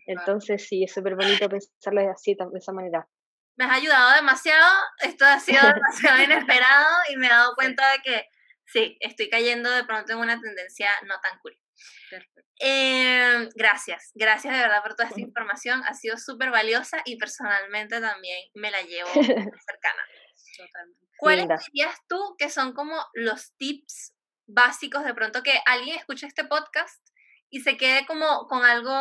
S3: Entonces, sí, es súper bonito pensarlo así, de esa manera.
S4: Me has ayudado demasiado, esto ha sido demasiado inesperado y me he dado cuenta de que sí, estoy cayendo de pronto en una tendencia no tan cool. Eh, gracias, gracias de verdad por toda esta información, ha sido súper valiosa y personalmente también me la llevo cercana. ¿Cuáles dirías tú que son como los tips básicos de pronto que alguien escuche este podcast y se quede como con algo,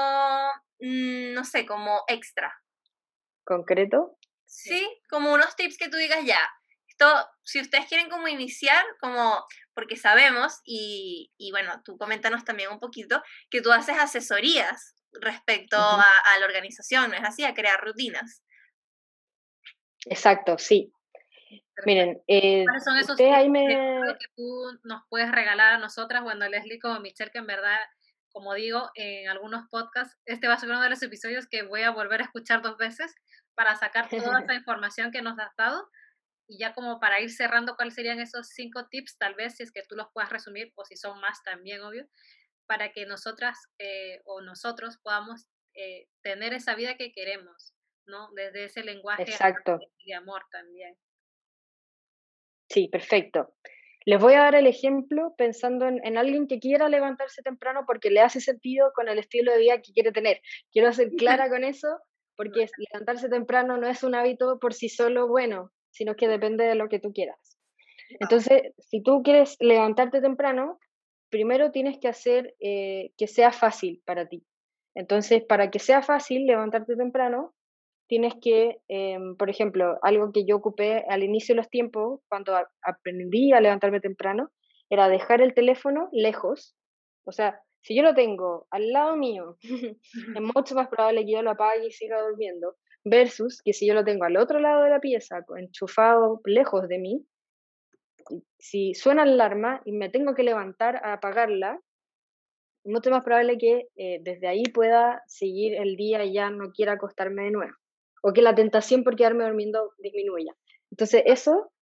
S4: mm, no sé, como extra?
S3: ¿Concreto?
S4: Sí, como unos tips que tú digas ya. Esto, si ustedes quieren como iniciar, como, porque sabemos, y, y bueno, tú coméntanos también un poquito, que tú haces asesorías respecto a, a, la organización, ¿no es así? A crear rutinas.
S3: Exacto, sí. Miren, eh,
S2: ¿cuáles son esos tips ahí me... que tú nos puedes regalar a nosotras, bueno, Leslie como Michelle, que en verdad, como digo, en algunos podcasts, este va a ser uno de los episodios que voy a volver a escuchar dos veces para sacar toda esa información que nos has dado y ya como para ir cerrando, ¿cuáles serían esos cinco tips, tal vez, si es que tú los puedas resumir, o si son más también, obvio, para que nosotras eh, o nosotros podamos eh, tener esa vida que queremos, ¿no? Desde ese lenguaje
S3: Exacto.
S2: de amor también.
S3: Sí, perfecto. Les voy a dar el ejemplo pensando en, alguien que quiera levantarse temprano porque le hace sentido con el estilo de vida que quiere tener. Quiero ser clara con eso porque levantarse temprano no es un hábito por sí solo bueno, sino que depende de lo que tú quieras. Entonces, si tú quieres levantarte temprano, primero tienes que hacer eh, que sea fácil para ti. Entonces, para que sea fácil levantarte temprano, tienes que, em, por ejemplo, algo que yo ocupé al inicio de los tiempos, cuando aprendí a levantarme temprano, era dejar el teléfono lejos. O sea, si yo lo tengo al lado mío, es mucho más probable que yo lo apague y siga durmiendo, versus que si yo lo tengo al otro lado de la pieza, enchufado lejos de mí, si suena la alarma y me tengo que levantar a apagarla, mucho más probable que eh, desde ahí pueda seguir el día y ya no quiera acostarme de nuevo o que la tentación por quedarme durmiendo disminuya. Entonces eso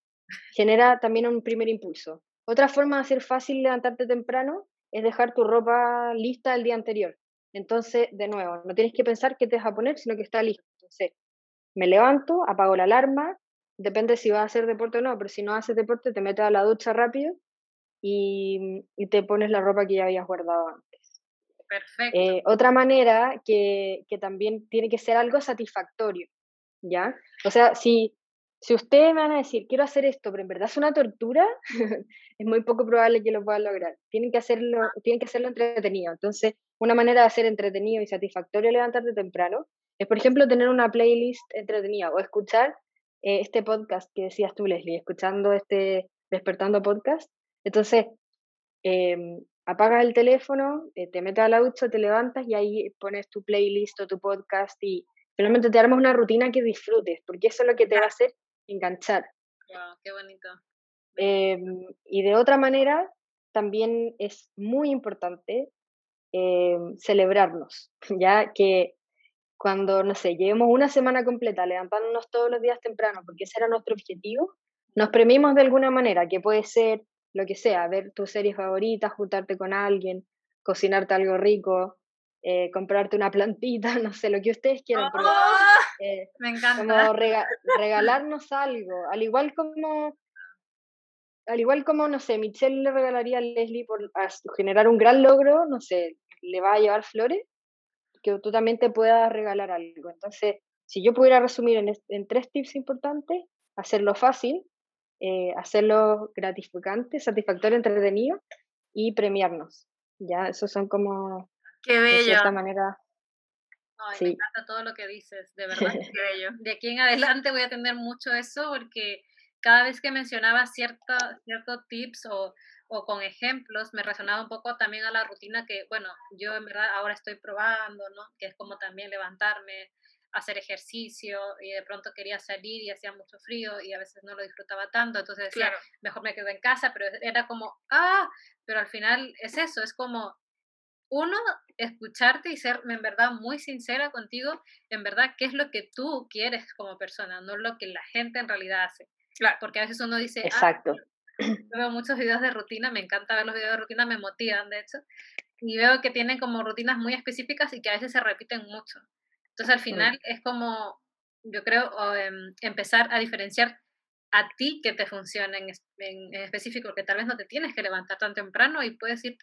S3: genera también un primer impulso. Otra forma de hacer fácil levantarte temprano es dejar tu ropa lista el día anterior. Entonces, de nuevo, no tienes que pensar qué te vas a poner, sino que está listo. Entonces, me levanto, apago la alarma, depende si vas a hacer deporte o no, pero si no haces deporte, te metes a la ducha rápido y, y te pones la ropa que ya habías guardado antes.
S2: Perfecto.
S3: Eh, otra manera que, que, también tiene que ser algo satisfactorio, ¿ya? O sea, si, si ustedes me van a decir, quiero hacer esto, pero en verdad es una tortura, es muy poco probable que lo puedan lograr. Tienen que, hacerlo, tienen que hacerlo entretenido. Entonces, una manera de hacer entretenido y satisfactorio levantarte temprano es, por ejemplo, tener una playlist entretenida o escuchar eh, este podcast que decías tú, Leslie, escuchando este Despertando Podcast. Entonces, eh, apagas el teléfono, eh, te metes a la ducha, te levantas y ahí pones tu playlist o tu podcast y finalmente te armas una rutina que disfrutes, porque eso es lo que te va a hacer enganchar.
S2: Wow, qué bonito.
S3: Em, y de otra manera, también es muy importante em, celebrarnos, ya que cuando, no sé, llevemos una semana completa levantándonos todos los días temprano, porque ese era nuestro objetivo, nos premimos de alguna manera, que puede ser lo que sea, ver tus series favoritas, juntarte con alguien, cocinarte algo rico, eh, comprarte una plantita, no sé, lo que ustedes quieran.
S2: ¡Oh! Eh, me encanta.
S3: Como regalarnos algo, al igual como, al igual como, no sé, Michelle le regalaría a Leslie por generar un gran logro, no sé, le va a llevar flores, que tú también te puedas regalar algo. Entonces, si yo pudiera resumir en, en tres tips importantes, hacerlo fácil, eh, hacerlo gratificante, satisfactorio, entretenido y premiarnos. Ya, esos son como...
S4: Qué bello. De
S3: cierta manera.
S2: Ay, Me encanta todo lo que dices, de verdad, bello. De aquí en adelante voy a tener mucho eso porque cada vez que mencionaba ciertos tips o, o con ejemplos, me resonaba un poco también a la rutina que, bueno, yo en verdad ahora estoy probando, ¿no? Que es como también levantarme hacer ejercicio y de pronto quería salir y hacía mucho frío y a veces no lo disfrutaba tanto, entonces decía, mejor me quedo en casa, pero era como, ah, pero al final es eso, es como uno, escucharte y ser en verdad muy sincera contigo, en verdad, qué es lo que tú quieres como persona, no lo que la gente en realidad hace. Claro, porque a veces uno dice, ah,
S3: exacto.
S2: veo muchos videos de rutina, me encanta ver los videos de rutina, me motivan de hecho, y veo que tienen como rutinas muy específicas y que a veces se repiten mucho. Entonces al final es como, yo creo, em, empezar a diferenciar a ti que te funciona en, en, específico, que tal vez no te tienes que levantar tan temprano y puedes ir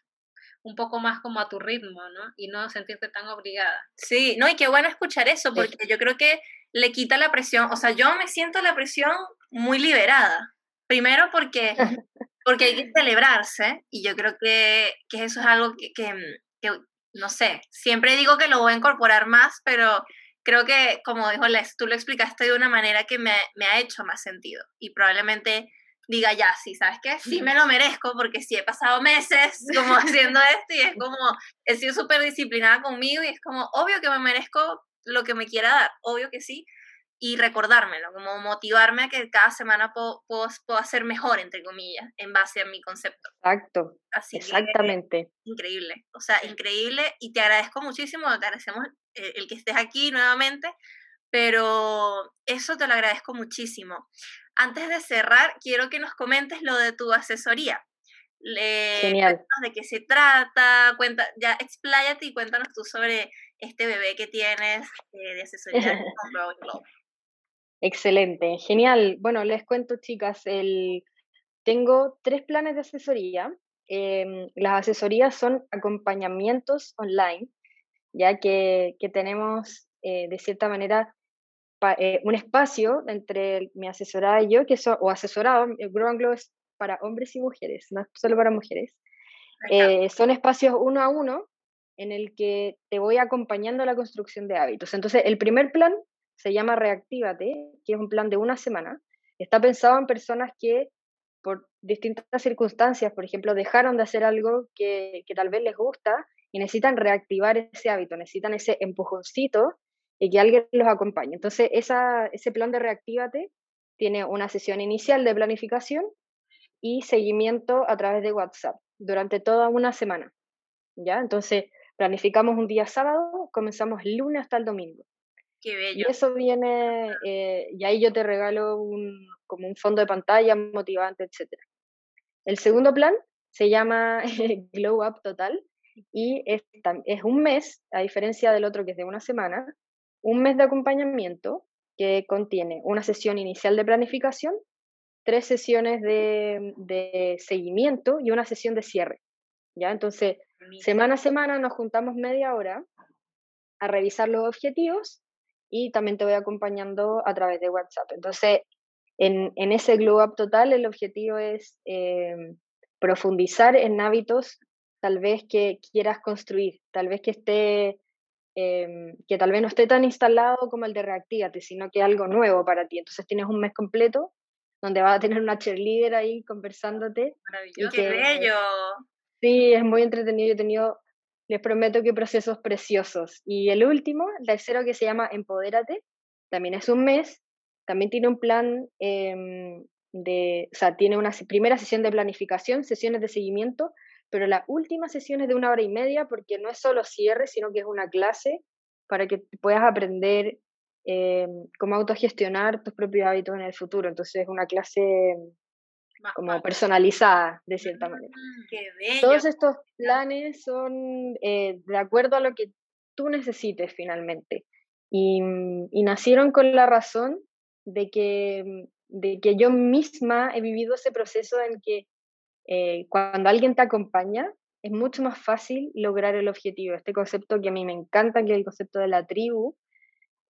S2: un poco más como a tu ritmo, ¿no? Y no sentirte tan obligada.
S4: Sí, no, y qué bueno escuchar eso, porque yo creo que le quita la presión, o sea, yo me siento la presión muy liberada. Primero porque, porque hay que celebrarse, y yo creo que, que eso es algo que, que, que, no sé, siempre digo que lo voy a incorporar más, pero creo que, como dijo Les, tú lo explicaste de una manera que me, me ha hecho más sentido, y probablemente diga ya, sí, ¿sabes qué? Sí me lo merezco porque sí he pasado meses como haciendo esto y es como, he sido súper disciplinada conmigo y es como, obvio que me merezco lo que me quiera dar, obvio que sí, y recordármelo, como motivarme a que cada semana puedo, puedo, hacer mejor, entre comillas, en base a mi concepto.
S3: Exacto. Así Exactamente.
S4: increíble, o sea, increíble y te agradezco muchísimo, te agradecemos el, el que estés aquí nuevamente, pero eso te lo agradezco muchísimo. Antes de cerrar, quiero que nos comentes lo de tu asesoría.
S3: Genial.
S4: de qué se trata, cuenta, ya expláyate y cuéntanos tú sobre este bebé que tienes eh, de asesoría
S3: Excelente, genial. Bueno, les cuento, chicas, el... tengo tres planes de asesoría. Em, las asesorías son acompañamientos online, ya que, que tenemos eh, de cierta manera eh, un espacio entre mi asesorada y yo, que son, o asesorado, el Grow and Glow es para hombres y mujeres, no solo para mujeres. Eh, son espacios uno a uno en el que te voy acompañando a la construcción de hábitos. Entonces, el primer plan se llama Reactívate, que es un plan de una semana. Está pensado en personas que por distintas circunstancias, por ejemplo, dejaron de hacer algo que, que tal vez les gusta y necesitan reactivar ese hábito, necesitan ese empujoncito y que alguien los acompañe. Entonces, esa, ese plan de Reactívate tiene una sesión inicial de planificación y seguimiento a través de WhatsApp durante toda una semana. ¿Ya? Entonces, planificamos un día sábado, comenzamos el lunes hasta el domingo.
S4: Qué bello.
S3: Y eso viene, eh, y ahí yo te regalo un, como un fondo de pantalla motivante, etc. El segundo plan se llama Glow Up Total y es, es un mes, a diferencia del otro que es de una semana, un mes de acompañamiento que contiene una sesión inicial de planificación, tres sesiones de, seguimiento y una sesión de cierre. ¿ya? Entonces, semana a semana nos juntamos media hora a revisar los objetivos y también te voy acompañando a través de WhatsApp. Entonces, en, ese Glow Up total, el objetivo es eh, profundizar en hábitos tal vez que quieras construir, tal vez que esté Em, que tal vez no esté tan instalado como el de Reactívate, sino que algo nuevo para ti. Entonces tienes un mes completo donde vas a tener una cheerleader ahí conversándote.
S4: Maravilloso. ¡Qué bello!
S3: Sí, es muy entretenido. Yo he tenido, les prometo que procesos preciosos. Y el último, el tercero que se llama Empodérate, también es un mes, también tiene un plan em, de, o sea, tiene una primera sesión de planificación, sesiones de seguimiento, pero la última sesión es de una hora y media porque no es solo cierre, sino que es una clase para que puedas aprender eh, cómo autogestionar tus propios hábitos en el futuro. Entonces es una clase como personalizada, de cierta manera.
S4: Mm,
S3: Todos estos planes son eh, de acuerdo a lo que tú necesites finalmente. Y, y, nacieron con la razón de que, de que yo misma he vivido ese proceso en que eh, cuando alguien te acompaña, es mucho más fácil lograr el objetivo. Este concepto que a mí me encanta, que es el concepto de la tribu,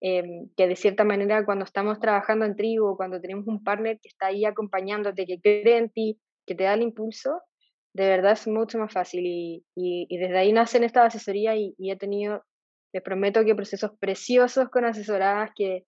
S3: em, que de cierta manera cuando estamos trabajando en tribu, cuando tenemos un partner que está ahí acompañándote, que cree en ti, que te da el impulso, de verdad es mucho más fácil. Y, y, desde ahí nacen esta asesoría y, y, he tenido, les prometo que procesos preciosos con asesoradas que,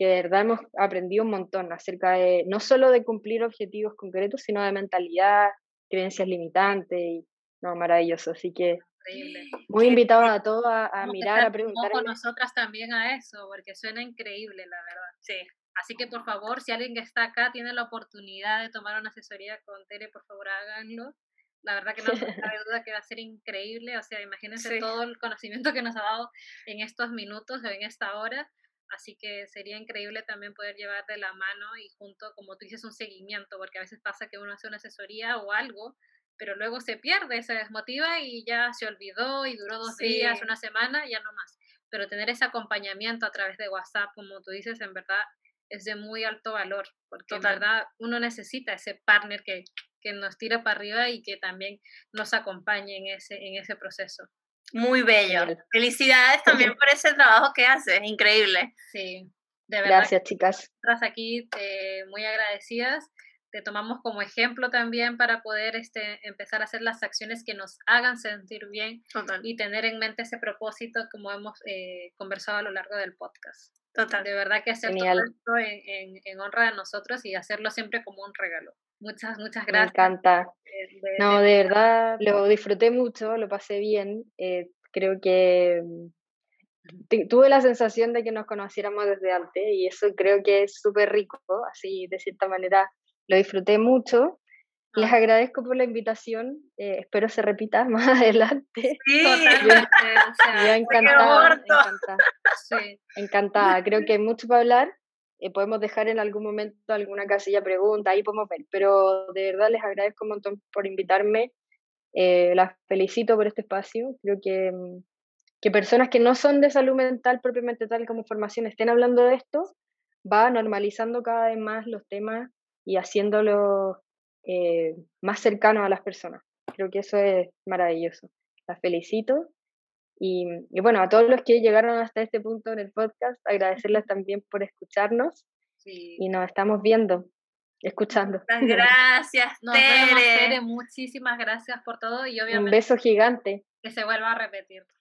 S3: que de verdad hemos aprendido un montón acerca de no solo de cumplir objetivos concretos, sino de mentalidad, creencias limitantes y no, maravilloso. Así que
S2: increíble.
S3: Muy invitados a todos a, mirar, a preguntar.
S2: con nosotras también a eso, porque suena increíble, la verdad.
S4: Sí.
S2: Así que por favor, si alguien que está acá tiene la oportunidad de tomar una asesoría con Tere, por favor háganlo. La verdad que no cabe duda que va a ser increíble. O sea, imagínense todo el conocimiento que nos ha dado en estos minutos o en esta hora. Así que sería increíble también poder llevar de la mano y junto, como tú dices, un seguimiento, porque a veces pasa que uno hace una asesoría o algo, pero luego se pierde, se desmotiva y ya se olvidó y duró dos días, una semana, ya no más. Pero tener ese acompañamiento a través de WhatsApp, como tú dices, en verdad es de muy alto valor, porque en verdad uno necesita ese partner que, que nos tira para arriba y que también nos acompañe en ese, en ese proceso.
S4: Muy bello. Felicidades también por ese trabajo que haces, increíble.
S2: Sí, de verdad.
S3: Gracias, chicas.
S2: Estás aquí eh, muy agradecidas. Te tomamos como ejemplo también para poder este, empezar a hacer las acciones que nos hagan sentir bien y tener en mente ese propósito como hemos eh, conversado a lo largo del podcast.
S4: Total.
S2: De verdad que hacer todo esto en, en, honra de nosotros y hacerlo siempre como un regalo. Muchas, muchas gracias.
S3: Me encanta. no, de verdad, lo disfruté mucho, lo pasé bien. Eh, creo que mm, tuve la sensación de que nos conociéramos desde antes y eso creo que es súper rico, así de cierta manera lo disfruté mucho. Les ah. agradezco por la invitación, eh, espero se repita más adelante.
S4: Sí, totalmente.
S3: encantada, encantada. Sí. encantada. Creo que hay mucho para hablar eh, podemos dejar en algún momento alguna casilla pregunta, ahí podemos ver, pero de verdad les agradezco un montón por invitarme, eh, las felicito por este espacio, creo que, que personas que no son de salud mental propiamente tal como formación estén hablando de esto, va normalizando cada vez más los temas y haciéndolo eh, más cercano a las personas. Creo que eso es maravilloso. Las felicito y, bueno, a todos los que llegaron hasta este punto en el podcast, agradecerles también por escucharnos y nos estamos viendo, escuchando.
S4: Gracias, Tere.
S2: Tere. Muchísimas gracias por todo y obviamente...
S3: Un beso gigante.
S2: Que se vuelva a repetir.